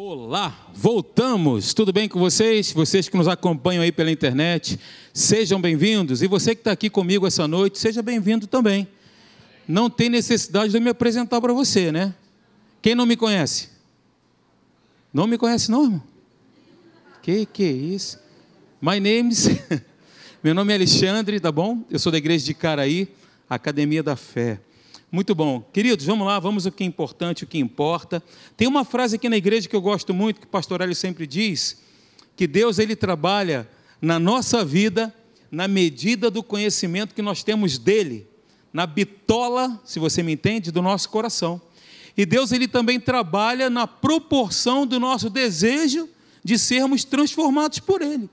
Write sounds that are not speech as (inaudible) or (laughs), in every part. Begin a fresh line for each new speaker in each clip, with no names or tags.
Olá, voltamos. Tudo bem com vocês? Vocês que nos acompanham aí pela internet, sejam bem-vindos. E você que está aqui comigo essa noite, seja bem-vindo também. Não tem necessidade de eu me apresentar para você, né? Quem não me conhece? Não me conhece, não, irmão? Que que é isso? My name is... (laughs) Meu nome é Alexandre, tá bom? Eu sou da igreja de Caraí, Academia da Fé. Muito bom. Queridos, vamos lá, vamos ao que é importante, o que importa. Tem uma frase aqui na igreja que eu gosto muito, que o pastor Hélio sempre diz, que Deus ele trabalha na nossa vida na medida do conhecimento que nós temos dele, na bitola, se você me entende, do nosso coração. E Deus ele também trabalha na proporção do nosso desejo de sermos transformados por ele.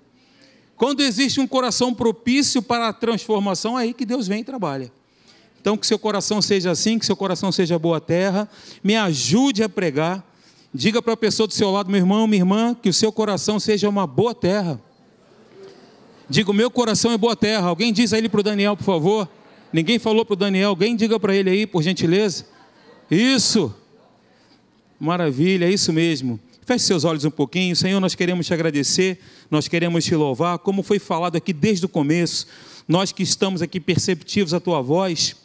Quando existe um coração propício para a transformação, é aí que Deus vem e trabalha. Então, que seu coração seja assim, que seu coração seja boa terra. Me ajude a pregar. Diga para a pessoa do seu lado, meu irmão, minha irmã, que o seu coração seja uma boa terra. Diga, o meu coração é boa terra. Alguém diz a ele para o Daniel, por favor. Ninguém falou para o Daniel. Alguém diga para ele aí, por gentileza. Isso. Maravilha, é isso mesmo. Feche seus olhos um pouquinho. Senhor, nós queremos te agradecer, nós queremos te louvar, como foi falado aqui desde o começo. Nós que estamos aqui perceptivos à tua voz,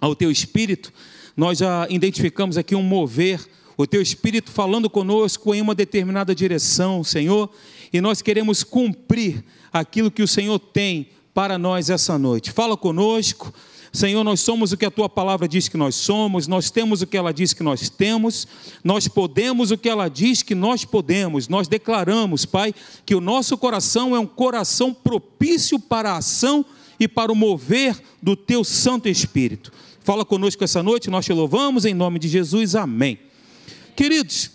ao teu espírito, nós já identificamos aqui um mover, o teu espírito falando conosco em uma determinada direção, Senhor, e nós queremos cumprir aquilo que o Senhor tem para nós essa noite. Fala conosco. Senhor, nós somos o que a tua palavra diz que nós somos, nós temos o que ela diz que nós temos, nós podemos o que ela diz que nós podemos. Nós declaramos, Pai, que o nosso coração é um coração propício para a ação e para o mover do teu Santo Espírito. Fala conosco essa noite, nós te louvamos em nome de Jesus, amém. Queridos,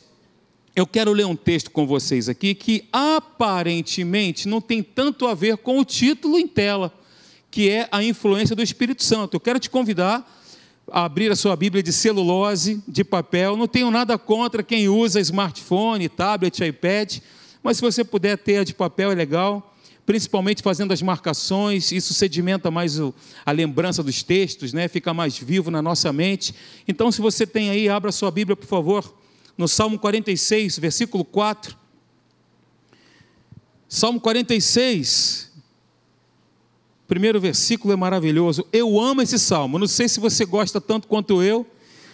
eu quero ler um texto com vocês aqui que aparentemente não tem tanto a ver com o título em tela, que é a influência do Espírito Santo. Eu quero te convidar a abrir a sua Bíblia de celulose, de papel. Não tenho nada contra quem usa smartphone, tablet, iPad, mas se você puder ter a de papel é legal principalmente fazendo as marcações, isso sedimenta mais o, a lembrança dos textos, né? fica mais vivo na nossa mente. Então, se você tem aí, abra sua Bíblia, por favor, no Salmo 46, versículo 4. Salmo 46, primeiro versículo é maravilhoso. Eu amo esse salmo, não sei se você gosta tanto quanto eu.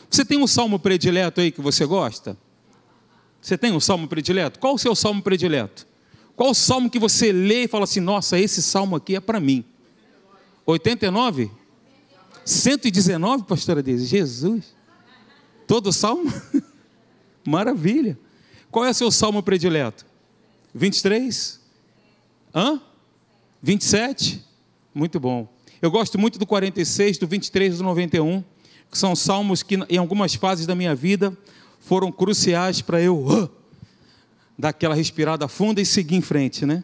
Você tem um salmo predileto aí que você gosta? Você tem um salmo predileto? Qual o seu salmo predileto? Qual o salmo que você lê e fala assim: nossa, esse salmo aqui é para mim? 89? 119, pastora Deise? Jesus. Todo salmo? (laughs) Maravilha. Qual é o seu salmo predileto? 23? Hã? 27? Muito bom. Eu gosto muito do 46, do 23 e do 91, que são salmos que em algumas fases da minha vida foram cruciais para eu dar aquela respirada funda e seguir em frente, né?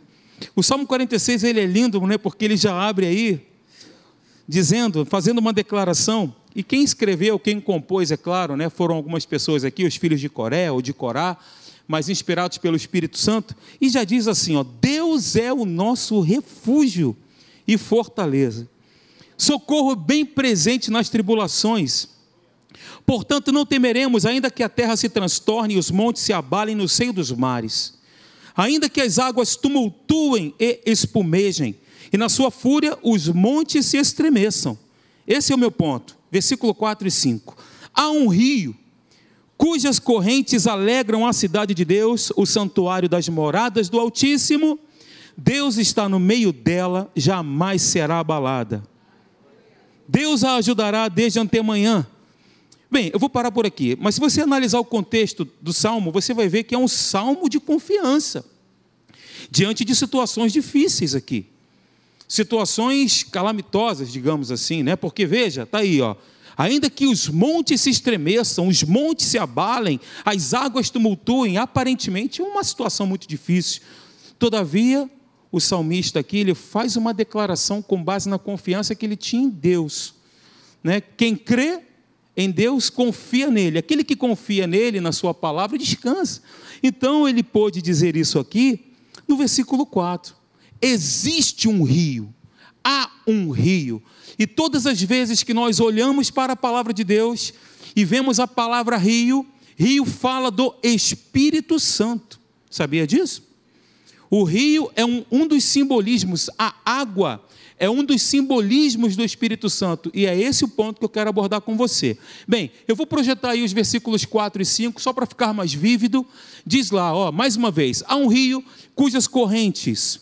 O Salmo 46 ele é lindo, né? Porque ele já abre aí dizendo, fazendo uma declaração. E quem escreveu, quem compôs, é claro, né? Foram algumas pessoas aqui, os filhos de Coré ou de Corá, mas inspirados pelo Espírito Santo. E já diz assim, ó: Deus é o nosso refúgio e fortaleza, socorro bem presente nas tribulações Portanto, não temeremos, ainda que a terra se transtorne e os montes se abalem no seio dos mares, ainda que as águas tumultuem e espumejem, e na sua fúria os montes se estremeçam. Esse é o meu ponto. Versículo 4 e 5. Há um rio cujas correntes alegram a cidade de Deus, o santuário das moradas do Altíssimo. Deus está no meio dela, jamais será abalada. Deus a ajudará desde antemanhã Bem, eu vou parar por aqui, mas se você analisar o contexto do salmo, você vai ver que é um salmo de confiança, diante de situações difíceis aqui, situações calamitosas, digamos assim, né? Porque veja, está aí, ó. Ainda que os montes se estremeçam, os montes se abalem, as águas tumultuem, aparentemente é uma situação muito difícil. Todavia, o salmista aqui ele faz uma declaração com base na confiança que ele tinha em Deus. Né? Quem crê em Deus confia nele. Aquele que confia nele, na sua palavra, descansa. Então ele pôde dizer isso aqui no versículo 4. Existe um rio, há um rio. E todas as vezes que nós olhamos para a palavra de Deus e vemos a palavra rio, Rio fala do Espírito Santo. Sabia disso? O rio é um, um dos simbolismos, a água é um dos simbolismos do Espírito Santo, e é esse o ponto que eu quero abordar com você. Bem, eu vou projetar aí os versículos 4 e 5, só para ficar mais vívido. Diz lá, ó, mais uma vez: há um rio cujas correntes,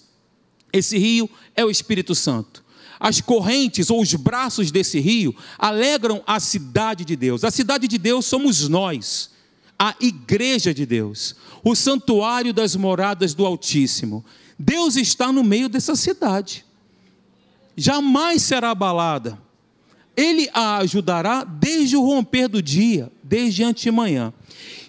esse rio é o Espírito Santo. As correntes ou os braços desse rio alegram a cidade de Deus. A cidade de Deus somos nós, a igreja de Deus, o santuário das moradas do Altíssimo. Deus está no meio dessa cidade jamais será abalada. Ele a ajudará desde o romper do dia, desde antemanhã.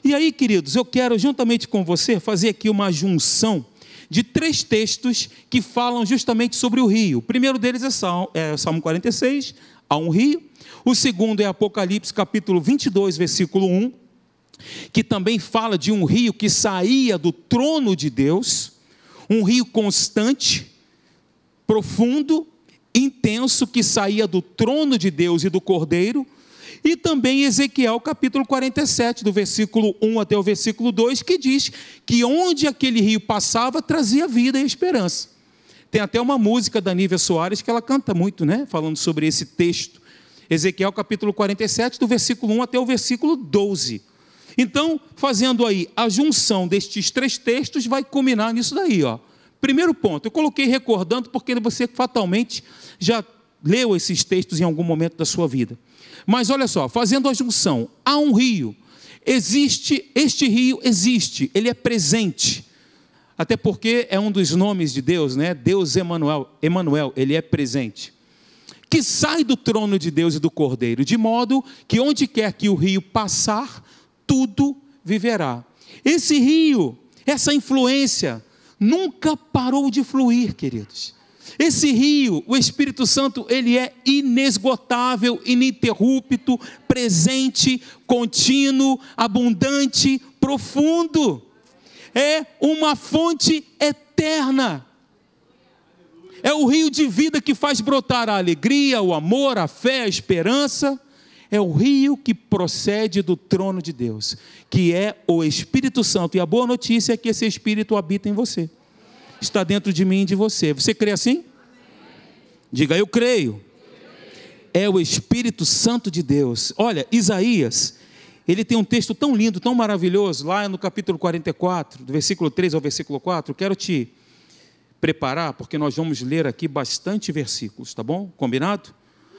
E aí, queridos, eu quero, juntamente com você, fazer aqui uma junção de três textos que falam justamente sobre o rio. O primeiro deles é Salmo, é Salmo 46, há um rio. O segundo é Apocalipse, capítulo 22, versículo 1, que também fala de um rio que saía do trono de Deus, um rio constante, profundo, intenso que saía do trono de Deus e do Cordeiro, e também Ezequiel capítulo 47, do versículo 1 até o versículo 2, que diz que onde aquele rio passava trazia vida e esperança. Tem até uma música da Nívia Soares que ela canta muito, né? Falando sobre esse texto. Ezequiel capítulo 47, do versículo 1 até o versículo 12. Então, fazendo aí a junção destes três textos, vai culminar nisso daí, ó. Primeiro ponto, eu coloquei recordando porque você fatalmente já leu esses textos em algum momento da sua vida. Mas olha só, fazendo a junção, há um rio, existe, este rio existe, ele é presente. Até porque é um dos nomes de Deus, né? Deus Emanuel, Emanuel, ele é presente. Que sai do trono de Deus e do Cordeiro, de modo que onde quer que o rio passar, tudo viverá. Esse rio, essa influência, nunca parou de fluir, queridos. Esse rio, o Espírito Santo, ele é inesgotável, ininterrupto, presente, contínuo, abundante, profundo. É uma fonte eterna. É o rio de vida que faz brotar a alegria, o amor, a fé, a esperança. É o rio que procede do trono de Deus, que é o Espírito Santo. E a boa notícia é que esse Espírito habita em você está dentro de mim e de você. Você crê assim? Diga, eu creio. É o Espírito Santo de Deus. Olha, Isaías, ele tem um texto tão lindo, tão maravilhoso, lá no capítulo 44, do versículo 3 ao versículo 4. Quero te preparar, porque nós vamos ler aqui bastante versículos, tá bom? Combinado?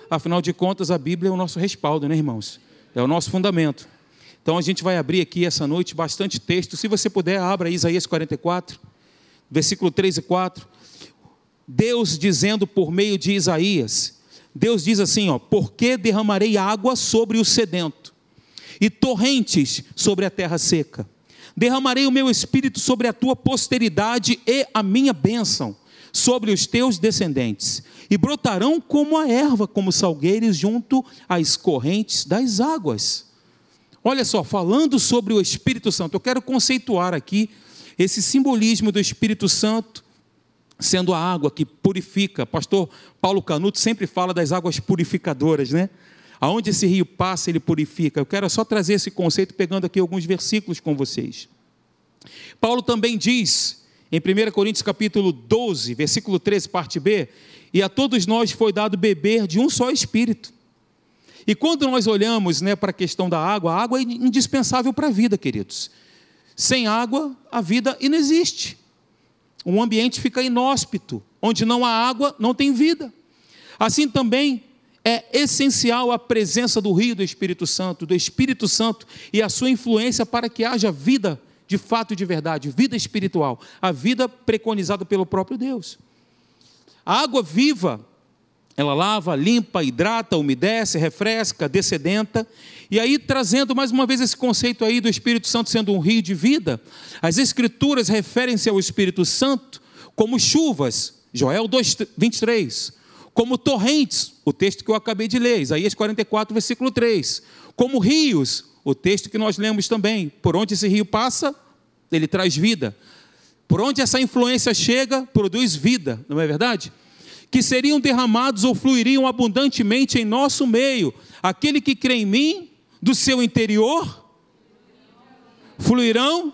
Afinal de contas, a Bíblia é o nosso respaldo, né, irmãos? É o nosso fundamento. Então a gente vai abrir aqui essa noite bastante texto. Se você puder, abra Isaías 44 versículo 3 e 4. Deus dizendo por meio de Isaías, Deus diz assim, ó: "Porque derramarei água sobre o sedento e torrentes sobre a terra seca. Derramarei o meu espírito sobre a tua posteridade e a minha bênção sobre os teus descendentes, e brotarão como a erva, como salgueiros junto às correntes das águas." Olha só, falando sobre o Espírito Santo, eu quero conceituar aqui esse simbolismo do Espírito Santo sendo a água que purifica. Pastor Paulo Canuto sempre fala das águas purificadoras, né? Aonde esse rio passa, ele purifica. Eu quero só trazer esse conceito pegando aqui alguns versículos com vocês. Paulo também diz, em 1 Coríntios capítulo 12, versículo 13, parte B, e a todos nós foi dado beber de um só espírito. E quando nós olhamos né, para a questão da água, a água é indispensável para a vida, queridos. Sem água, a vida inexiste. Um ambiente fica inóspito. Onde não há água, não tem vida. Assim também é essencial a presença do rio do Espírito Santo, do Espírito Santo e a sua influência para que haja vida de fato e de verdade, vida espiritual, a vida preconizada pelo próprio Deus. A água viva ela lava, limpa, hidrata, umedece, refresca, descedenta. E aí, trazendo mais uma vez esse conceito aí do Espírito Santo sendo um rio de vida, as Escrituras referem-se ao Espírito Santo como chuvas, Joel 2, 23, como torrentes, o texto que eu acabei de ler, Isaías 44, versículo 3, como rios, o texto que nós lemos também, por onde esse rio passa, ele traz vida. Por onde essa influência chega, produz vida, não é verdade? que seriam derramados ou fluiriam abundantemente em nosso meio. Aquele que crê em mim, do seu interior, fluirão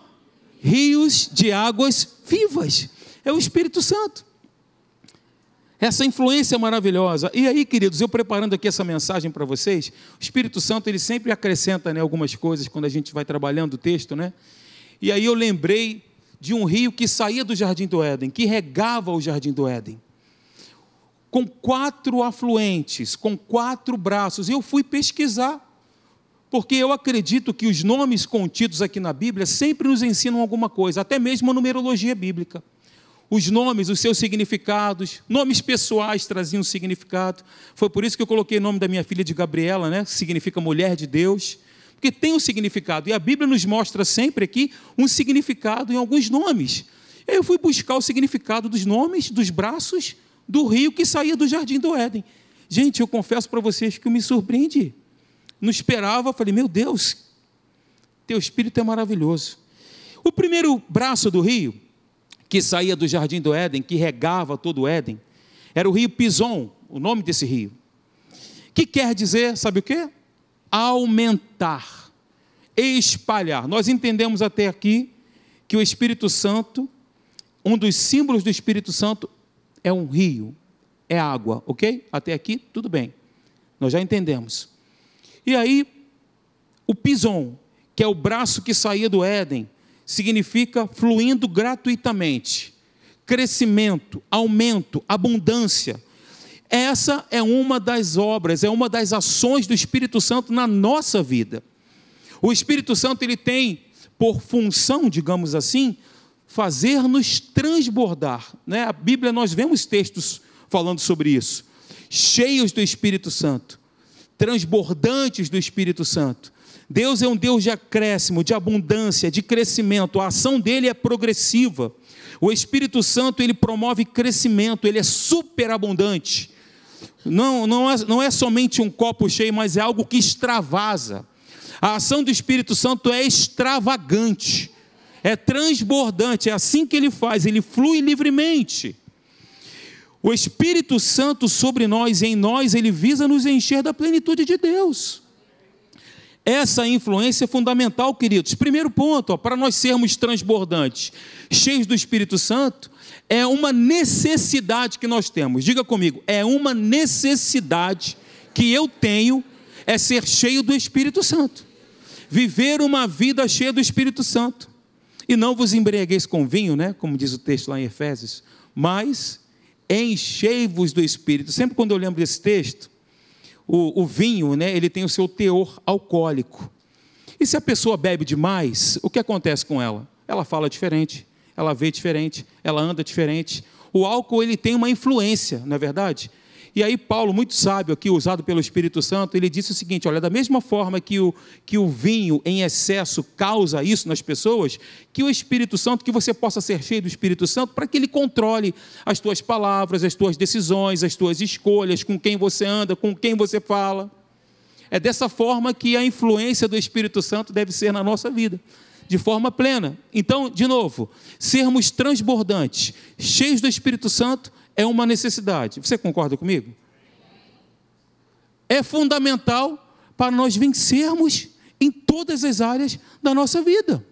rios de águas vivas. É o Espírito Santo. Essa influência maravilhosa. E aí, queridos, eu preparando aqui essa mensagem para vocês, o Espírito Santo ele sempre acrescenta né, algumas coisas quando a gente vai trabalhando o texto, né? E aí eu lembrei de um rio que saía do jardim do Éden, que regava o jardim do Éden, com quatro afluentes, com quatro braços. E eu fui pesquisar, porque eu acredito que os nomes contidos aqui na Bíblia sempre nos ensinam alguma coisa, até mesmo a numerologia bíblica os nomes, os seus significados, nomes pessoais traziam significado. Foi por isso que eu coloquei o nome da minha filha de Gabriela, né? Significa mulher de Deus, porque tem um significado. E a Bíblia nos mostra sempre aqui um significado em alguns nomes. Eu fui buscar o significado dos nomes, dos braços do rio que saía do jardim do Éden. Gente, eu confesso para vocês que eu me surpreendi. Não esperava, falei, meu Deus, teu espírito é maravilhoso. O primeiro braço do rio que saía do jardim do Éden, que regava todo o Éden, era o rio Pison, o nome desse rio. Que quer dizer, sabe o que? Aumentar, espalhar. Nós entendemos até aqui que o Espírito Santo, um dos símbolos do Espírito Santo é um rio, é água, ok? Até aqui, tudo bem. Nós já entendemos. E aí, o Pison, que é o braço que saía do Éden, significa fluindo gratuitamente, crescimento, aumento, abundância. Essa é uma das obras, é uma das ações do Espírito Santo na nossa vida. O Espírito Santo ele tem por função, digamos assim, fazer-nos transbordar. Né? A Bíblia nós vemos textos falando sobre isso, cheios do Espírito Santo, transbordantes do Espírito Santo. Deus é um Deus de acréscimo, de abundância, de crescimento. A ação dele é progressiva. O Espírito Santo ele promove crescimento, ele é superabundante. Não, não, é, não é somente um copo cheio, mas é algo que extravasa. A ação do Espírito Santo é extravagante, é transbordante, é assim que ele faz, ele flui livremente. O Espírito Santo sobre nós em nós, ele visa nos encher da plenitude de Deus. Essa influência é fundamental, queridos. Primeiro ponto, para nós sermos transbordantes, cheios do Espírito Santo, é uma necessidade que nós temos. Diga comigo, é uma necessidade que eu tenho é ser cheio do Espírito Santo. Viver uma vida cheia do Espírito Santo. E não vos embriagueis com vinho, né? Como diz o texto lá em Efésios, mas enchei-vos do Espírito. Sempre quando eu lembro desse texto, o, o vinho, né, ele tem o seu teor alcoólico. E se a pessoa bebe demais, o que acontece com ela? Ela fala diferente, ela vê diferente, ela anda diferente. O álcool ele tem uma influência, não é verdade? E aí, Paulo, muito sábio aqui, usado pelo Espírito Santo, ele disse o seguinte: olha, da mesma forma que o, que o vinho em excesso causa isso nas pessoas, que o Espírito Santo, que você possa ser cheio do Espírito Santo, para que ele controle as tuas palavras, as tuas decisões, as tuas escolhas, com quem você anda, com quem você fala. É dessa forma que a influência do Espírito Santo deve ser na nossa vida de forma plena. Então, de novo, sermos transbordantes, cheios do Espírito Santo, é uma necessidade. Você concorda comigo? É fundamental para nós vencermos em todas as áreas da nossa vida.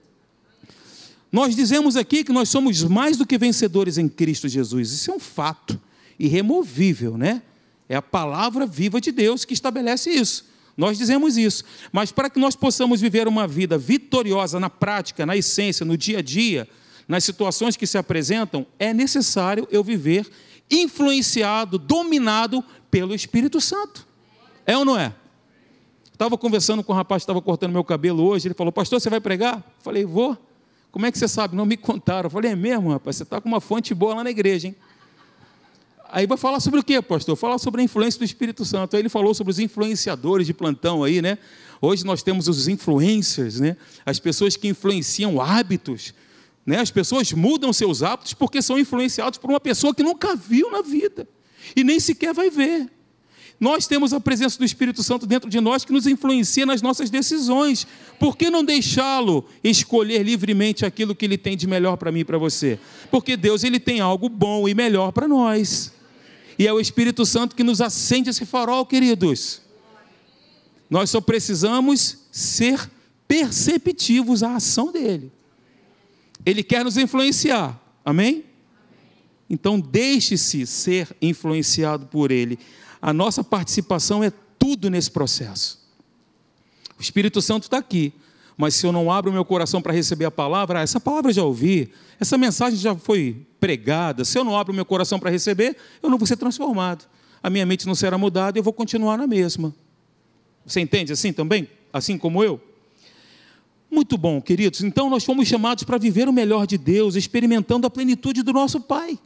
Nós dizemos aqui que nós somos mais do que vencedores em Cristo Jesus. Isso é um fato irremovível, né? É a palavra viva de Deus que estabelece isso. Nós dizemos isso. Mas para que nós possamos viver uma vida vitoriosa na prática, na essência, no dia a dia, nas situações que se apresentam, é necessário eu viver influenciado, dominado pelo Espírito Santo. É ou não é? Estava conversando com um rapaz que estava cortando meu cabelo hoje. Ele falou: Pastor, você vai pregar? falei: Vou. Como é que você sabe? Não me contaram. Eu falei: É mesmo, rapaz? Você está com uma fonte boa lá na igreja, hein? Aí vai falar sobre o quê, pastor? Falar sobre a influência do Espírito Santo. Aí ele falou sobre os influenciadores de plantão aí, né? Hoje nós temos os influencers, né? As pessoas que influenciam hábitos. Né? As pessoas mudam seus hábitos porque são influenciados por uma pessoa que nunca viu na vida e nem sequer vai ver. Nós temos a presença do Espírito Santo dentro de nós que nos influencia nas nossas decisões. Por que não deixá-lo escolher livremente aquilo que ele tem de melhor para mim e para você? Porque Deus ele tem algo bom e melhor para nós. E é o Espírito Santo que nos acende esse farol, queridos. Nós só precisamos ser perceptivos à ação dele. Ele quer nos influenciar, amém? Então, deixe-se ser influenciado por ele. A nossa participação é tudo nesse processo. O Espírito Santo está aqui, mas se eu não abro meu coração para receber a palavra, ah, essa palavra já ouvi, essa mensagem já foi pregada. Se eu não abro meu coração para receber, eu não vou ser transformado. A minha mente não será mudada e eu vou continuar na mesma. Você entende assim também? Assim como eu? Muito bom, queridos. Então nós fomos chamados para viver o melhor de Deus, experimentando a plenitude do nosso Pai.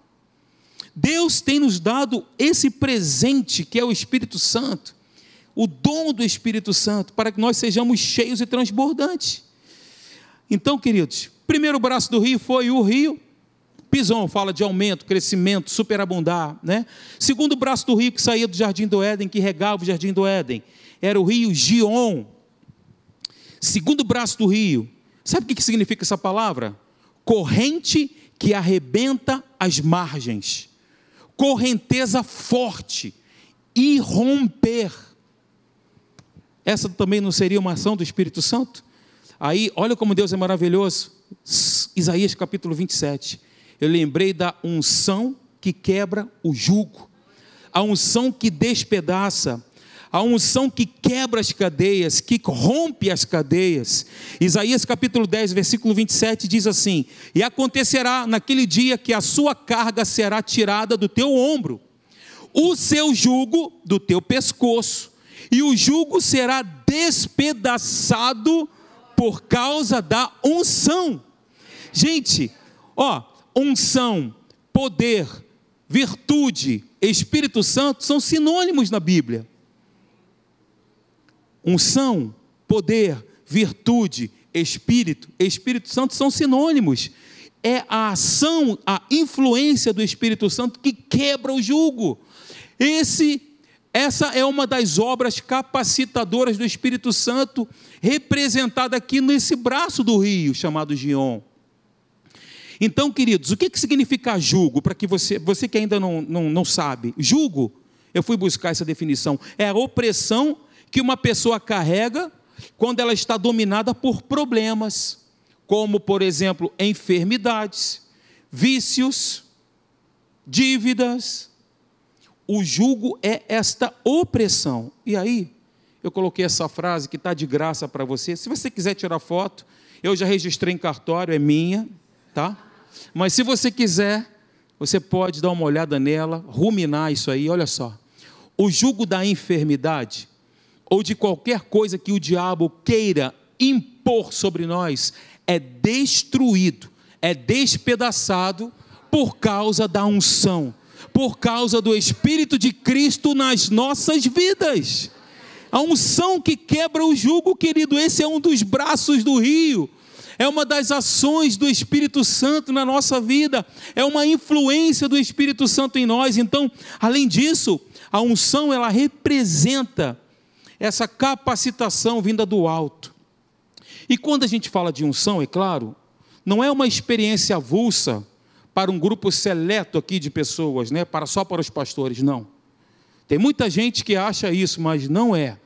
Deus tem nos dado esse presente que é o Espírito Santo, o dom do Espírito Santo, para que nós sejamos cheios e transbordantes. Então, queridos, primeiro braço do rio foi o rio Pison fala de aumento, crescimento, superabundar, né? Segundo braço do rio que saía do jardim do Éden, que regava o jardim do Éden, era o rio Gion. Segundo braço do rio, sabe o que significa essa palavra? Corrente que arrebenta as margens, correnteza forte, irromper. Essa também não seria uma ação do Espírito Santo? Aí, olha como Deus é maravilhoso. Isaías capítulo 27. Eu lembrei da unção que quebra o jugo, a unção que despedaça, a unção que quebra as cadeias, que rompe as cadeias. Isaías capítulo 10, versículo 27 diz assim: E acontecerá naquele dia que a sua carga será tirada do teu ombro, o seu jugo do teu pescoço, e o jugo será despedaçado por causa da unção. Gente, ó, unção, poder, virtude, Espírito Santo são sinônimos na Bíblia unção, poder, virtude, Espírito, Espírito Santo são sinônimos. É a ação, a influência do Espírito Santo que quebra o jugo. Esse, essa é uma das obras capacitadoras do Espírito Santo, representada aqui nesse braço do rio chamado Gion. Então, queridos, o que, que significa jugo? Para que você, você que ainda não, não, não sabe, jugo, eu fui buscar essa definição, é a opressão que uma pessoa carrega quando ela está dominada por problemas, como, por exemplo, enfermidades, vícios, dívidas. O jugo é esta opressão. E aí, eu coloquei essa frase que está de graça para você. Se você quiser tirar foto, eu já registrei em cartório, é minha, tá? Mas se você quiser, você pode dar uma olhada nela, ruminar isso aí, olha só. O jugo da enfermidade ou de qualquer coisa que o diabo queira impor sobre nós é destruído, é despedaçado por causa da unção, por causa do Espírito de Cristo nas nossas vidas. A unção que quebra o jugo, querido, esse é um dos braços do rio. É uma das ações do Espírito Santo na nossa vida, é uma influência do Espírito Santo em nós. Então, além disso, a unção ela representa essa capacitação vinda do alto. E quando a gente fala de unção, é claro, não é uma experiência avulsa para um grupo seleto aqui de pessoas, né, para só para os pastores, não. Tem muita gente que acha isso, mas não é.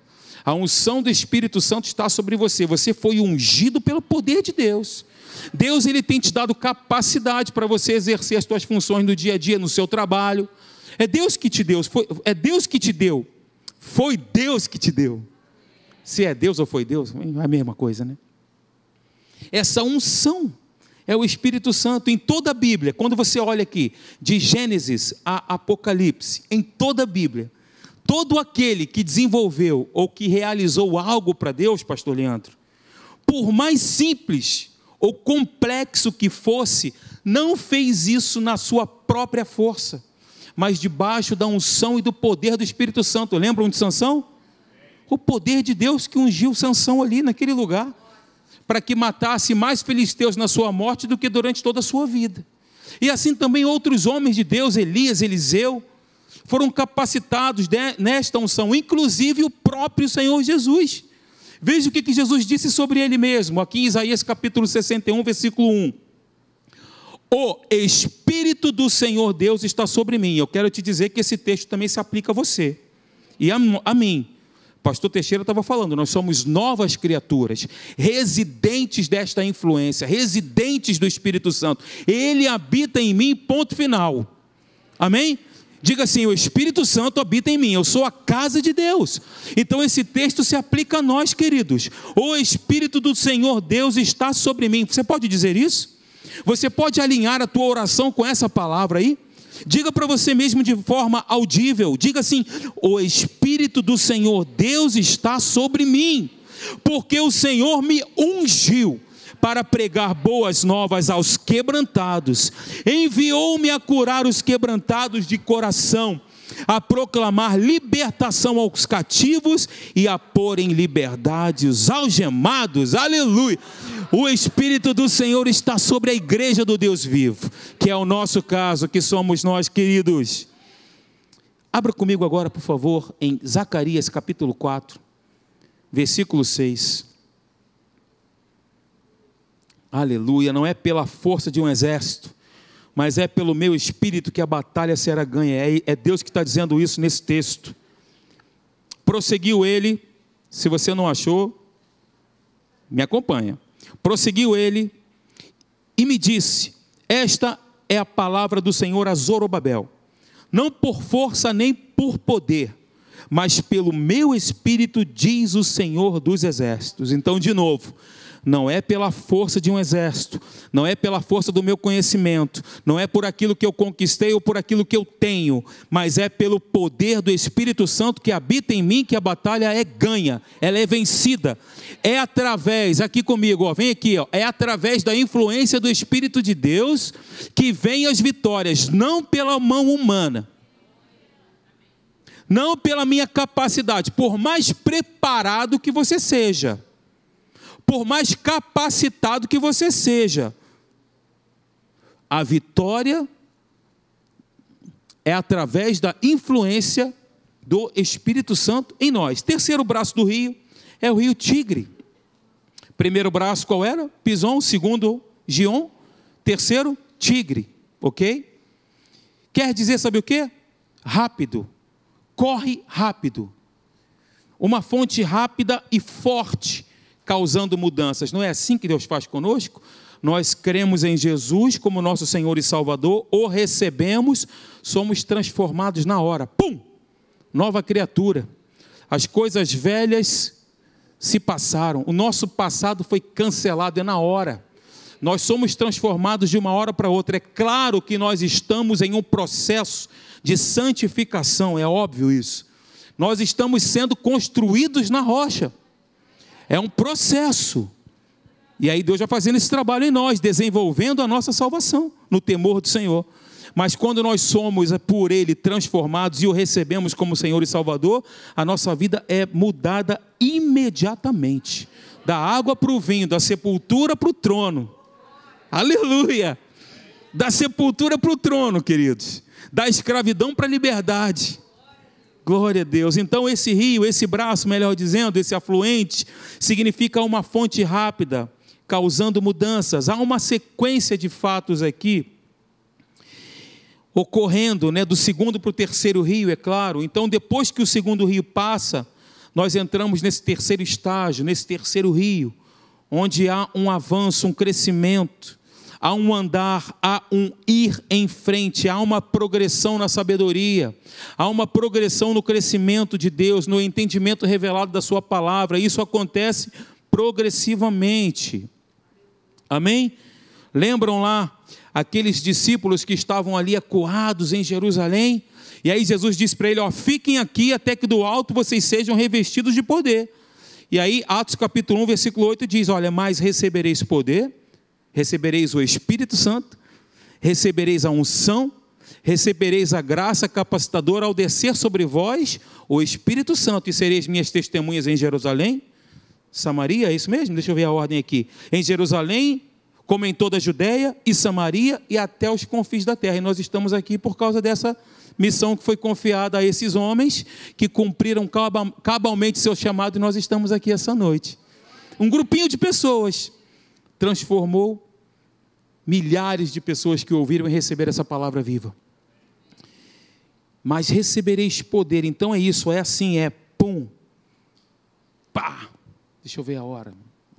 A unção do Espírito Santo está sobre você. Você foi ungido pelo poder de Deus. Deus ele tem te dado capacidade para você exercer as suas funções no dia a dia, no seu trabalho. É Deus que te deu, foi, é Deus que te deu foi Deus que te deu. Se é Deus ou foi Deus, é a mesma coisa, né? Essa unção é o Espírito Santo em toda a Bíblia. Quando você olha aqui, de Gênesis a Apocalipse, em toda a Bíblia, todo aquele que desenvolveu ou que realizou algo para Deus, pastor Leandro, por mais simples ou complexo que fosse, não fez isso na sua própria força mas debaixo da unção e do poder do Espírito Santo. Lembram de Sansão? O poder de Deus que ungiu Sansão ali naquele lugar, para que matasse mais filisteus na sua morte do que durante toda a sua vida. E assim também outros homens de Deus, Elias, Eliseu, foram capacitados nesta unção, inclusive o próprio Senhor Jesus. Veja o que Jesus disse sobre ele mesmo, aqui em Isaías capítulo 61, versículo 1. O Espírito do Senhor Deus está sobre mim. Eu quero te dizer que esse texto também se aplica a você e a, a mim, Pastor Teixeira estava falando, nós somos novas criaturas, residentes desta influência, residentes do Espírito Santo. Ele habita em mim, ponto final. Amém? Diga assim: o Espírito Santo habita em mim, eu sou a casa de Deus. Então esse texto se aplica a nós, queridos. O Espírito do Senhor Deus está sobre mim. Você pode dizer isso? Você pode alinhar a tua oração com essa palavra aí? Diga para você mesmo de forma audível: diga assim, o Espírito do Senhor Deus está sobre mim, porque o Senhor me ungiu para pregar boas novas aos quebrantados, enviou-me a curar os quebrantados de coração, a proclamar libertação aos cativos e a pôr em liberdade os algemados, aleluia. O Espírito do Senhor está sobre a igreja do Deus vivo, que é o nosso caso, que somos nós, queridos. Abra comigo agora, por favor, em Zacarias capítulo 4, versículo 6. Aleluia, não é pela força de um exército, mas é pelo meu espírito que a batalha será ganha. É, é Deus que está dizendo isso nesse texto. Prosseguiu ele, se você não achou, me acompanha. Prosseguiu ele e me disse: Esta é a palavra do Senhor a Zorobabel, não por força nem por poder, mas pelo meu espírito, diz o Senhor dos exércitos. Então, de novo, não é pela força de um exército, não é pela força do meu conhecimento, não é por aquilo que eu conquistei ou por aquilo que eu tenho, mas é pelo poder do Espírito Santo que habita em mim que a batalha é ganha, ela é vencida. É através, aqui comigo, ó, vem aqui, ó, é através da influência do Espírito de Deus que vem as vitórias, não pela mão humana não pela minha capacidade, por mais preparado que você seja por mais capacitado que você seja. A vitória é através da influência do Espírito Santo em nós. Terceiro braço do rio é o rio Tigre. Primeiro braço qual era? Pison. Segundo, Gion. Terceiro, Tigre. Ok? Quer dizer, sabe o que? Rápido. Corre rápido. Uma fonte rápida e forte causando mudanças. Não é assim que Deus faz conosco? Nós cremos em Jesus como nosso Senhor e Salvador, o recebemos, somos transformados na hora. Pum! Nova criatura. As coisas velhas se passaram, o nosso passado foi cancelado, é na hora. Nós somos transformados de uma hora para outra. É claro que nós estamos em um processo de santificação, é óbvio isso. Nós estamos sendo construídos na rocha. É um processo. E aí Deus vai fazendo esse trabalho em nós, desenvolvendo a nossa salvação no temor do Senhor. Mas quando nós somos por Ele transformados e o recebemos como Senhor e Salvador, a nossa vida é mudada imediatamente. Da água para o vinho, da sepultura para o trono. Aleluia! Da sepultura para o trono, queridos. Da escravidão para a liberdade. Glória a Deus. Então, esse rio, esse braço, melhor dizendo, esse afluente, significa uma fonte rápida, causando mudanças. Há uma sequência de fatos aqui ocorrendo, né, do segundo para o terceiro rio, é claro. Então, depois que o segundo rio passa, nós entramos nesse terceiro estágio, nesse terceiro rio, onde há um avanço, um crescimento há um andar, há um ir em frente, há uma progressão na sabedoria, há uma progressão no crescimento de Deus, no entendimento revelado da Sua palavra. Isso acontece progressivamente. Amém? Lembram lá aqueles discípulos que estavam ali acuados em Jerusalém? E aí Jesus disse para ele: ó, fiquem aqui até que do alto vocês sejam revestidos de poder. E aí, Atos capítulo 1, versículo 8 diz: Olha, mas recebereis poder recebereis o Espírito Santo, recebereis a unção, recebereis a graça capacitadora ao descer sobre vós o Espírito Santo e sereis minhas testemunhas em Jerusalém, Samaria, é isso mesmo? Deixa eu ver a ordem aqui. Em Jerusalém, como em toda a Judéia e Samaria e até os confins da terra. E nós estamos aqui por causa dessa missão que foi confiada a esses homens que cumpriram cabalmente seu chamado e nós estamos aqui essa noite. Um grupinho de pessoas transformou milhares de pessoas que ouviram e receberam essa palavra viva. Mas recebereis poder, então é isso, é assim, é pum. Pá! Deixa eu ver a hora.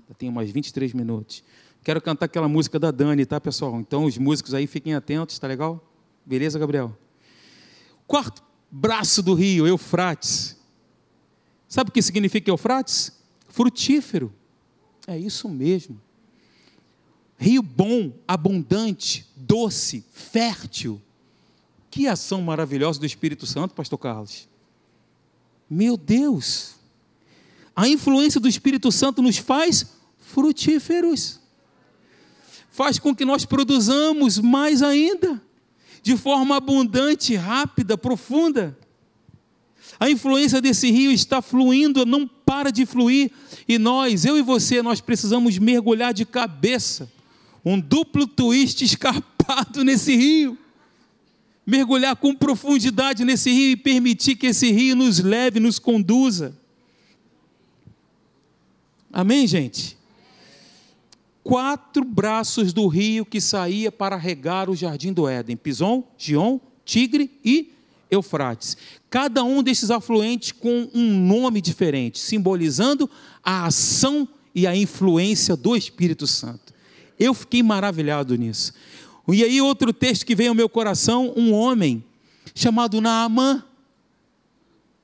Já tenho mais 23 minutos. Quero cantar aquela música da Dani, tá, pessoal? Então os músicos aí fiquem atentos, tá legal? Beleza, Gabriel? Quarto braço do rio, Eufrates. Sabe o que significa Eufrates? Frutífero. É isso mesmo. Rio bom, abundante, doce, fértil. Que ação maravilhosa do Espírito Santo, Pastor Carlos. Meu Deus. A influência do Espírito Santo nos faz frutíferos. Faz com que nós produzamos mais ainda, de forma abundante, rápida, profunda. A influência desse rio está fluindo, não para de fluir, e nós, eu e você, nós precisamos mergulhar de cabeça um duplo twist escarpado nesse rio. Mergulhar com profundidade nesse rio e permitir que esse rio nos leve, nos conduza. Amém, gente? Quatro braços do rio que saía para regar o jardim do Éden: Pison, Gion, Tigre e Eufrates. Cada um desses afluentes com um nome diferente, simbolizando a ação e a influência do Espírito Santo. Eu fiquei maravilhado nisso. E aí, outro texto que veio ao meu coração: um homem chamado Naamã,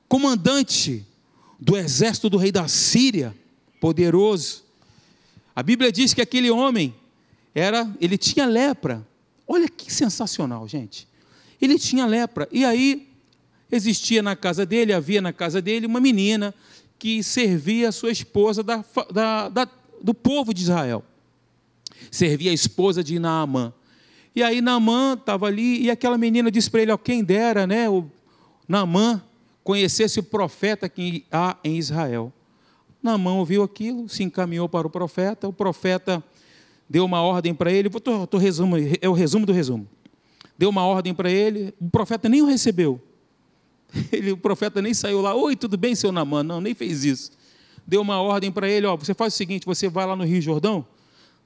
comandante do exército do rei da Síria, poderoso. A Bíblia diz que aquele homem era, ele tinha lepra. Olha que sensacional, gente. Ele tinha lepra. E aí existia na casa dele, havia na casa dele uma menina que servia a sua esposa da, da, da, do povo de Israel servia a esposa de Naamã. E aí Naamã estava ali e aquela menina disse para ele, ó, quem dera, né, o Naamã conhecesse o profeta que há em Israel. Naamã ouviu aquilo, se encaminhou para o profeta, o profeta deu uma ordem para ele, tô, tô resumo, é o resumo do resumo. Deu uma ordem para ele, o profeta nem o recebeu. (laughs) Ele, o profeta nem saiu lá, oi, tudo bem, seu Naamã? Não, nem fez isso. Deu uma ordem para ele, ó, você faz o seguinte, você vai lá no Rio Jordão,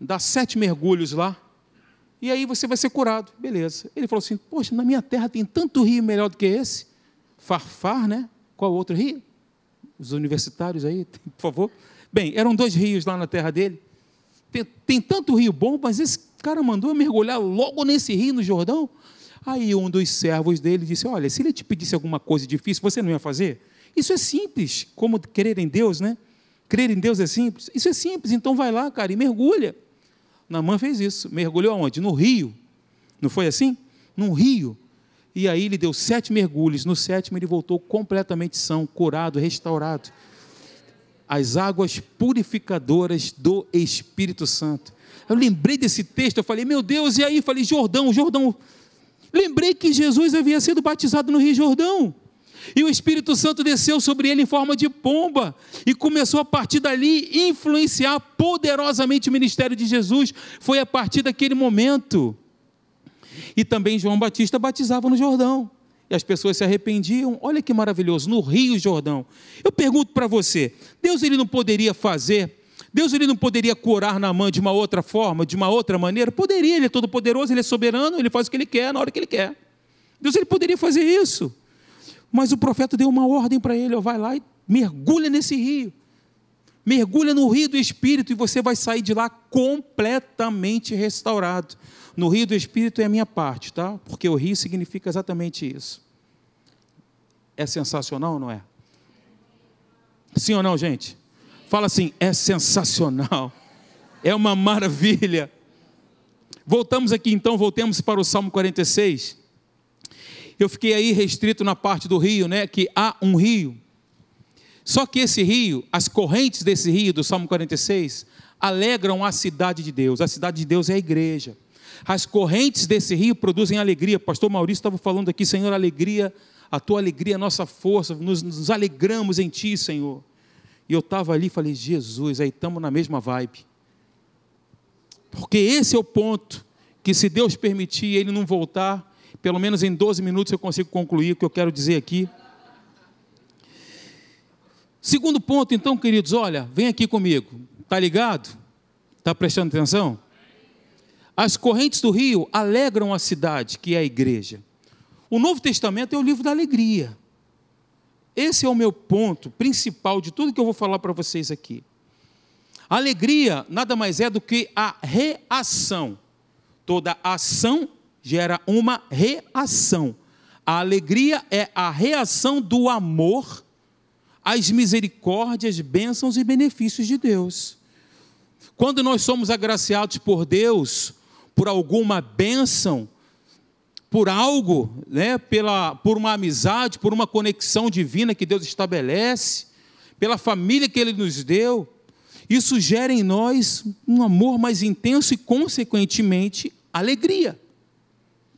dá sete mergulhos lá, e aí você vai ser curado. Beleza. Ele falou assim: Poxa, na minha terra tem tanto rio melhor do que esse. Farfar, né? Qual outro rio? Os universitários aí, (laughs) por favor. Bem, eram dois rios lá na terra dele. Tem, tem tanto rio bom, mas esse cara mandou mergulhar logo nesse rio no Jordão. Aí um dos servos dele disse: Olha, se ele te pedisse alguma coisa difícil, você não ia fazer? Isso é simples, como crer em Deus, né? Crer em Deus é simples. Isso é simples, então vai lá, cara, e mergulha. Naamã fez isso. Mergulhou aonde? No rio. Não foi assim? Num rio. E aí ele deu sete mergulhos. No sétimo ele voltou completamente são, curado, restaurado. As águas purificadoras do Espírito Santo. Eu lembrei desse texto, eu falei, meu Deus, e aí? Falei, Jordão, Jordão. Lembrei que Jesus havia sido batizado no Rio Jordão. E o Espírito Santo desceu sobre ele em forma de pomba e começou a partir dali influenciar poderosamente o ministério de Jesus. Foi a partir daquele momento. E também João Batista batizava no Jordão. E as pessoas se arrependiam. Olha que maravilhoso, no Rio Jordão. Eu pergunto para você, Deus ele não poderia fazer Deus ele não poderia curar na mão de uma outra forma, de uma outra maneira? Poderia, ele é todo poderoso, ele é soberano, ele faz o que ele quer na hora que ele quer. Deus ele poderia fazer isso. Mas o profeta deu uma ordem para ele: ó, vai lá e mergulha nesse rio. Mergulha no rio do Espírito e você vai sair de lá completamente restaurado. No rio do Espírito é a minha parte, tá? Porque o rio significa exatamente isso. É sensacional, não é? Sim ou não, gente? Fala assim, é sensacional. É uma maravilha. Voltamos aqui então, voltemos para o Salmo 46. Eu fiquei aí restrito na parte do rio, né? Que há um rio. Só que esse rio, as correntes desse rio, do Salmo 46, alegram a cidade de Deus. A cidade de Deus é a igreja. As correntes desse rio produzem alegria. Pastor Maurício estava falando aqui, Senhor, alegria, a tua alegria, a nossa força, nos, nos alegramos em ti, Senhor. E eu estava ali e falei, Jesus, aí estamos na mesma vibe. Porque esse é o ponto que, se Deus permitir ele não voltar, pelo menos em 12 minutos eu consigo concluir o que eu quero dizer aqui. Segundo ponto, então, queridos, olha, vem aqui comigo. Tá ligado? Tá prestando atenção? As correntes do rio alegram a cidade, que é a igreja. O Novo Testamento é o livro da alegria. esse é o meu ponto principal de tudo que eu vou falar para vocês aqui. Alegria nada mais é do que a reação. Toda ação gera uma reação. A alegria é a reação do amor às misericórdias, bênçãos e benefícios de Deus. Quando nós somos agraciados por Deus, por alguma bênção, por algo, né, pela, por uma amizade, por uma conexão divina que Deus estabelece, pela família que Ele nos deu, isso gera em nós um amor mais intenso e, consequentemente, alegria.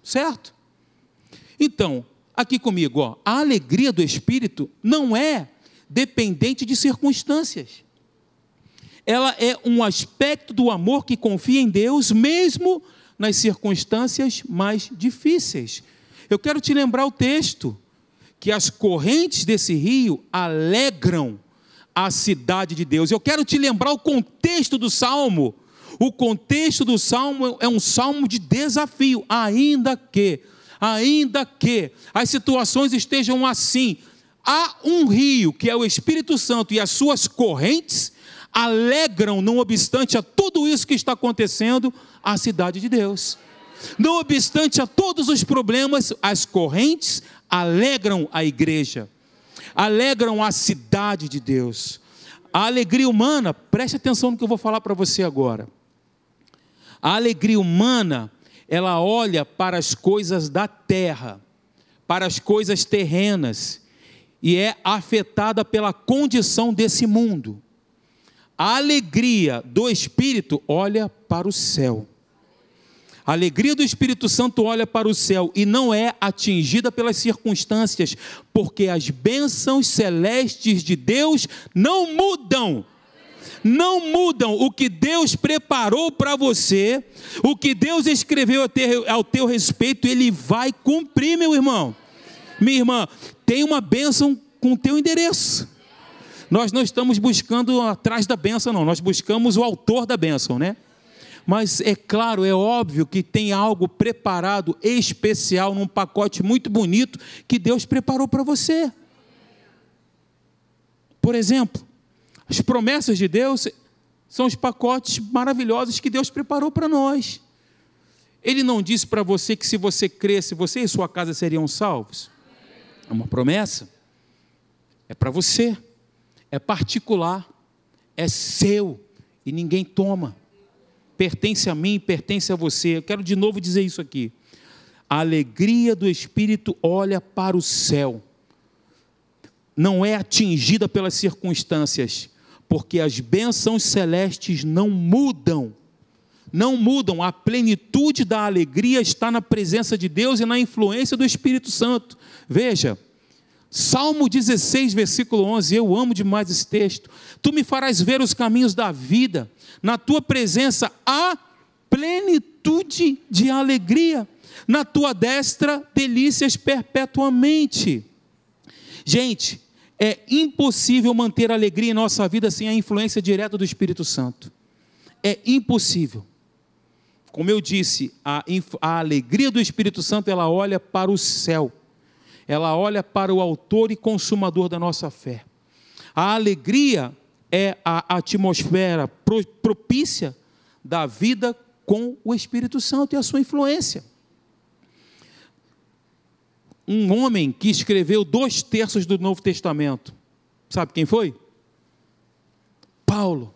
Certo? Então, aqui comigo, ó, a alegria do Espírito não é dependente de circunstâncias. Ela é um aspecto do amor que confia em Deus, mesmo nas circunstâncias mais difíceis. Eu quero te lembrar o texto, que as correntes desse rio alegram a cidade de Deus. Eu quero te lembrar o contexto do salmo. O contexto do salmo é um salmo de desafio, ainda que, ainda que as situações estejam assim, há um rio que é o Espírito Santo e as suas correntes alegram, não obstante a tudo isso que está acontecendo, a cidade de Deus. Não obstante a todos os problemas, as correntes alegram a igreja, alegram a cidade de Deus. A alegria humana, preste atenção no que eu vou falar para você agora. A alegria humana, ela olha para as coisas da terra, para as coisas terrenas, e é afetada pela condição desse mundo. A alegria do Espírito olha para o céu. A alegria do Espírito Santo olha para o céu e não é atingida pelas circunstâncias, porque as bênçãos celestes de Deus não mudam. Não mudam o que Deus preparou para você, o que Deus escreveu ao teu, respeito, Ele vai cumprir, meu irmão. Minha irmã, tem uma bênção com o teu endereço. Nós não estamos buscando atrás da bênção, não, nós buscamos o autor da bênção, né? Mas é claro, é óbvio que tem algo preparado especial num pacote muito bonito que Deus preparou para você. Por exemplo, as promessas de Deus são os pacotes maravilhosos que Deus preparou para nós. Ele não disse para você que se você cresce, você e sua casa seriam salvos. É uma promessa. É para você. É particular. É seu. E ninguém toma pertence a mim, pertence a você. Eu quero de novo dizer isso aqui. A alegria do Espírito olha para o céu, não é atingida pelas circunstâncias, porque as bênçãos celestes não mudam. Não mudam, a plenitude da alegria está na presença de Deus e na influência do Espírito Santo. Veja, Salmo 16, versículo 11, eu amo demais esse texto. Tu me farás ver os caminhos da vida, na tua presença há plenitude de alegria, na tua destra delícias perpetuamente. Gente, é impossível manter alegria em nossa vida sem a influência direta do Espírito Santo. É impossível. Como eu disse, a, a alegria do Espírito Santo ela olha para o céu ela olha para o autor e consumador da nossa fé. A alegria é a atmosfera propícia da vida com o Espírito Santo e a sua influência. Um homem que escreveu dois terços do Novo Testamento, sabe quem foi? Paulo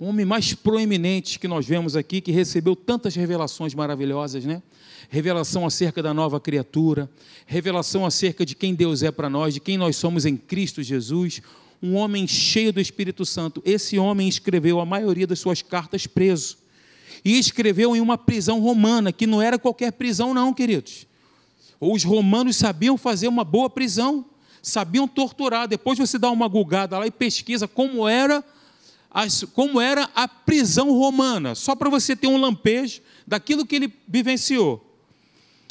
o homem mais proeminente que nós vemos aqui, que recebeu tantas revelações maravilhosas, né? Revelação acerca da nova criatura, revelação acerca de quem Deus é para nós, de quem nós somos em Cristo Jesus. Um homem cheio do Espírito Santo. Esse homem escreveu a maioria das suas cartas preso. E escreveu em uma prisão romana, que não era qualquer prisão, não, queridos. Os romanos sabiam fazer uma boa prisão, sabiam torturar. Depois você dá uma gulgada lá e pesquisa como era as, como era a prisão romana, só para você ter um lampejo daquilo que ele vivenciou.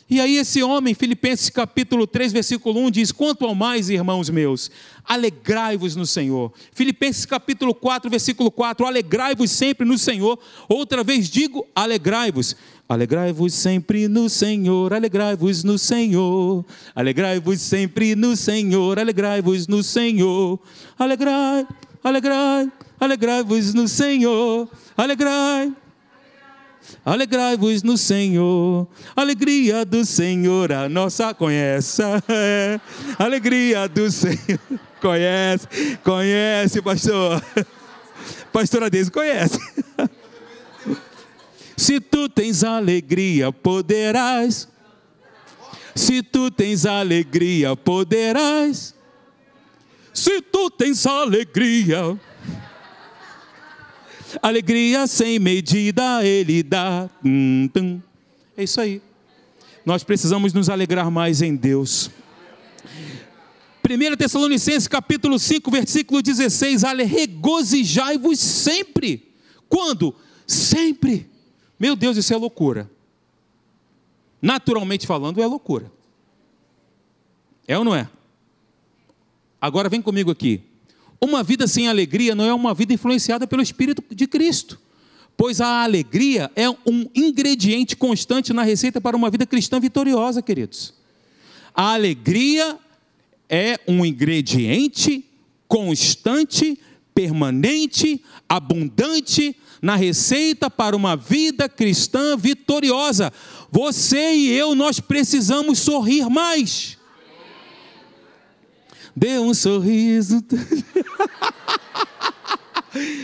E aí, esse homem, Filipenses capítulo 3, versículo 1, diz: Quanto ao mais, irmãos meus, alegrai-vos no Senhor. Filipenses capítulo 4, versículo 4, alegrai-vos sempre no Senhor. Outra vez digo, alegrai-vos. Alegrai-vos sempre no Senhor, alegrai-vos no Senhor, alegrai-vos sempre no Senhor, alegrai-vos no Senhor, alegrai, alegrai, alegrai-vos no Senhor, alegrai. Alegrai-vos no Senhor, alegria do Senhor, a nossa conhece. É. Alegria do Senhor, conhece, conhece, pastor. Pastora Deise conhece. Se tu tens alegria, poderás. Se tu tens alegria, poderás. Se tu tens alegria, alegria sem medida ele dá. É isso aí. Nós precisamos nos alegrar mais em Deus. 1 Tessalonicenses capítulo 5, versículo 16, regozijai-vos sempre. Quando? Sempre. Meu Deus, isso é loucura. Naturalmente falando, é loucura. É ou não é? Agora vem comigo aqui. Uma vida sem alegria não é uma vida influenciada pelo Espírito de Cristo, pois a alegria é um ingrediente constante na receita para uma vida cristã vitoriosa, queridos. A alegria é um ingrediente constante, permanente, abundante na receita para uma vida cristã vitoriosa. Você e eu, nós precisamos sorrir mais. Dê um sorriso.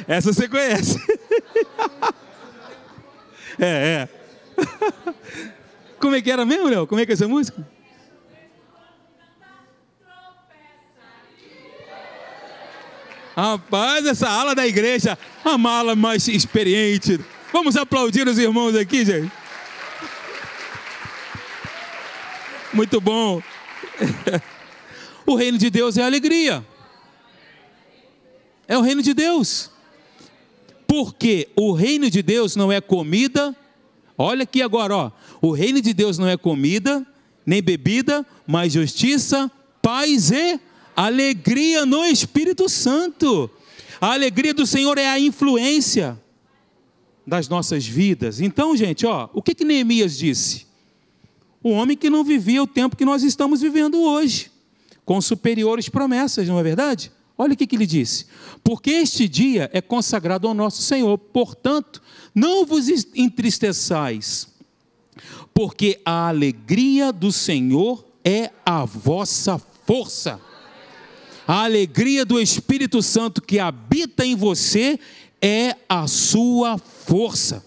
Essa você conhece. É, é. Como é que era mesmo, Léo? Como é que é essa música? Rapaz, essa ala da igreja, a mala mais experiente. Vamos aplaudir os irmãos aqui, gente. Muito bom. (laughs) O reino de Deus é alegria. É o reino de Deus. Porque o reino de Deus não é comida. Olha aqui agora, ó. O reino de Deus não é comida, nem bebida, mas justiça, paz e Alegria no Espírito Santo. A alegria do Senhor é a influência das nossas vidas. Então, gente, ó, o que que Neemias disse? O homem que não vivia o tempo que nós estamos vivendo hoje, com superiores promessas, não é verdade? Olha o que, que ele disse: Porque este dia é consagrado ao nosso Senhor, portanto, não vos entristeçais, porque a alegria do Senhor é a vossa força a alegria do Espírito Santo que habita em você é a sua força.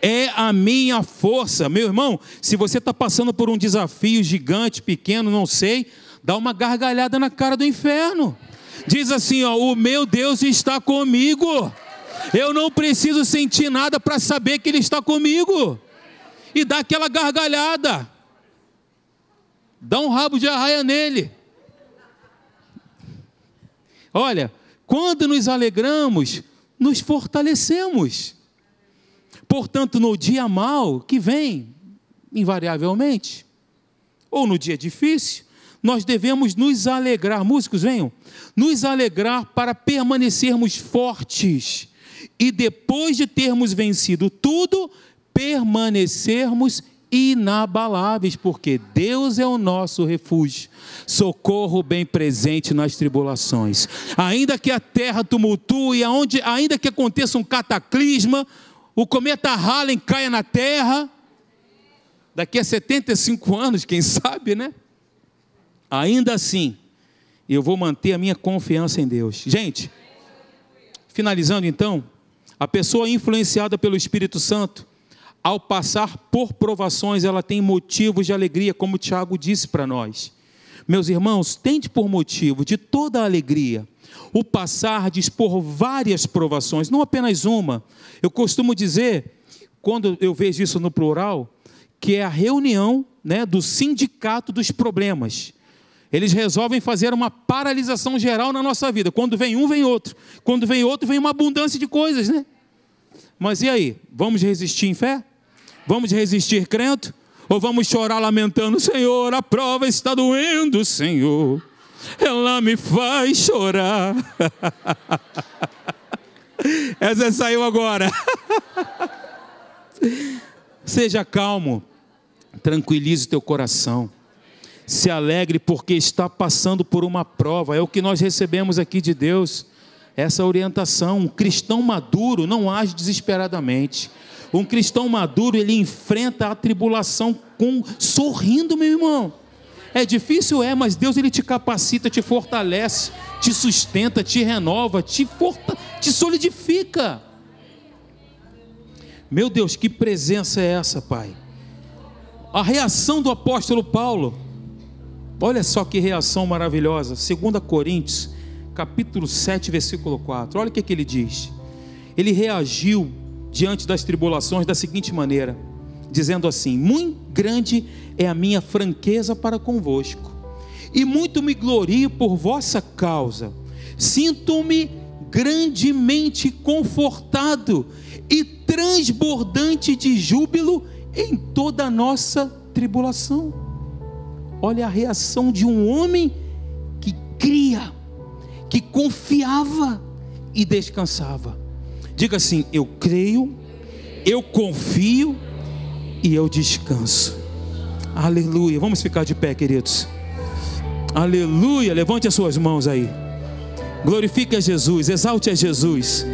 É a minha força, meu irmão. Se você está passando por um desafio gigante, pequeno, não sei, dá uma gargalhada na cara do inferno. Diz assim: ó, o meu Deus está comigo. Eu não preciso sentir nada para saber que Ele está comigo. E dá aquela gargalhada. Dá um rabo de arraia nele. Olha, quando nos alegramos, nos fortalecemos. Portanto, no dia mal que vem, invariavelmente, ou no dia difícil, nós devemos nos alegrar, músicos venham, nos alegrar para permanecermos fortes e depois de termos vencido tudo, permanecermos inabaláveis, porque Deus é o nosso refúgio, socorro bem presente nas tribulações. Ainda que a terra tumultue, aonde, ainda que aconteça um cataclisma, o cometa Halley caia na terra, daqui a 75 anos, quem sabe, né? Ainda assim, eu vou manter a minha confiança em Deus. Gente, finalizando então, a pessoa influenciada pelo Espírito Santo, ao passar por provações, ela tem motivos de alegria, como Tiago disse para nós. Meus irmãos, tente por motivo de toda a alegria o passar de por várias provações, não apenas uma. Eu costumo dizer, quando eu vejo isso no plural, que é a reunião né, do sindicato dos problemas. Eles resolvem fazer uma paralisação geral na nossa vida. Quando vem um, vem outro. Quando vem outro, vem uma abundância de coisas, né? Mas e aí? Vamos resistir em fé? Vamos resistir crendo? Ou vamos chorar lamentando, Senhor, a prova está doendo, Senhor. Ela me faz chorar. (laughs) Essa saiu agora. (laughs) Seja calmo, tranquilize o teu coração. Se alegre porque está passando por uma prova. É o que nós recebemos aqui de Deus. Essa orientação. Um cristão maduro não age desesperadamente. Um cristão maduro, ele enfrenta a tribulação com sorrindo, meu irmão. É difícil, é, mas Deus ele te capacita, te fortalece, te sustenta, te renova, te, forta, te solidifica. Meu Deus, que presença é essa, Pai? A reação do apóstolo Paulo, olha só que reação maravilhosa, 2 Coríntios, capítulo 7, versículo 4, olha o que, que ele diz. Ele reagiu diante das tribulações da seguinte maneira, dizendo assim: Muito grande é a minha franqueza para convosco, e muito me glorio por vossa causa, sinto-me grandemente confortado e transbordante de júbilo em toda a nossa tribulação. Olha a reação de um homem que cria, que confiava e descansava. Diga assim: Eu creio, eu confio e eu descanso. Aleluia. Vamos ficar de pé, queridos. Aleluia. Levante as suas mãos aí. Glorifique a Jesus, exalte a Jesus.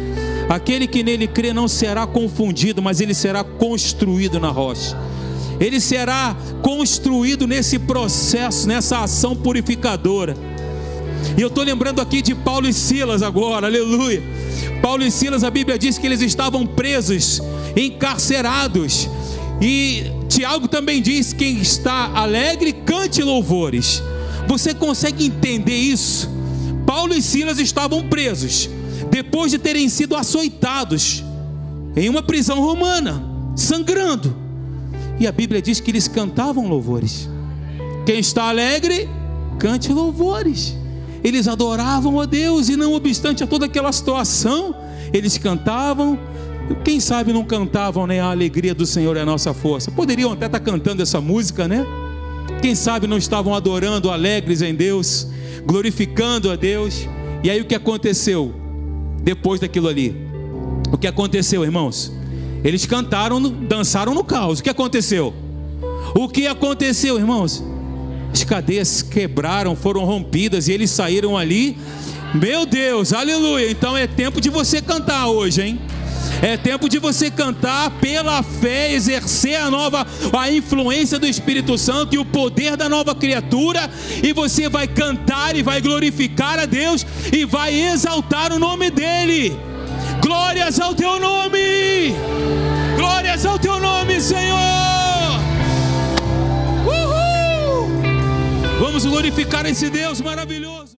Aquele que nele crê não será confundido, mas ele será construído na rocha. Ele será construído nesse processo, nessa ação purificadora. E eu estou lembrando aqui de Paulo e Silas agora, aleluia. Paulo e Silas, a Bíblia diz que eles estavam presos, encarcerados. E Tiago também diz: quem está alegre, cante louvores. Você consegue entender isso? Paulo e Silas estavam presos, depois de terem sido açoitados em uma prisão romana, sangrando. E a Bíblia diz que eles cantavam louvores. Quem está alegre, cante louvores. Eles adoravam a Deus e não obstante a toda aquela situação, eles cantavam. Quem sabe não cantavam, né? A alegria do Senhor é a nossa força. Poderiam até estar cantando essa música, né? Quem sabe não estavam adorando, alegres em Deus, glorificando a Deus. E aí o que aconteceu? depois daquilo ali. O que aconteceu, irmãos? Eles cantaram, dançaram no caos. O que aconteceu? O que aconteceu, irmãos? As cadeias quebraram, foram rompidas e eles saíram ali. Meu Deus, aleluia. Então é tempo de você cantar hoje, hein? É tempo de você cantar pela fé, exercer a nova a influência do Espírito Santo e o poder da nova criatura, e você vai cantar e vai glorificar a Deus e vai exaltar o nome dele. Glórias ao teu nome! Glórias ao teu nome, Senhor! Uhul! Vamos glorificar esse Deus maravilhoso.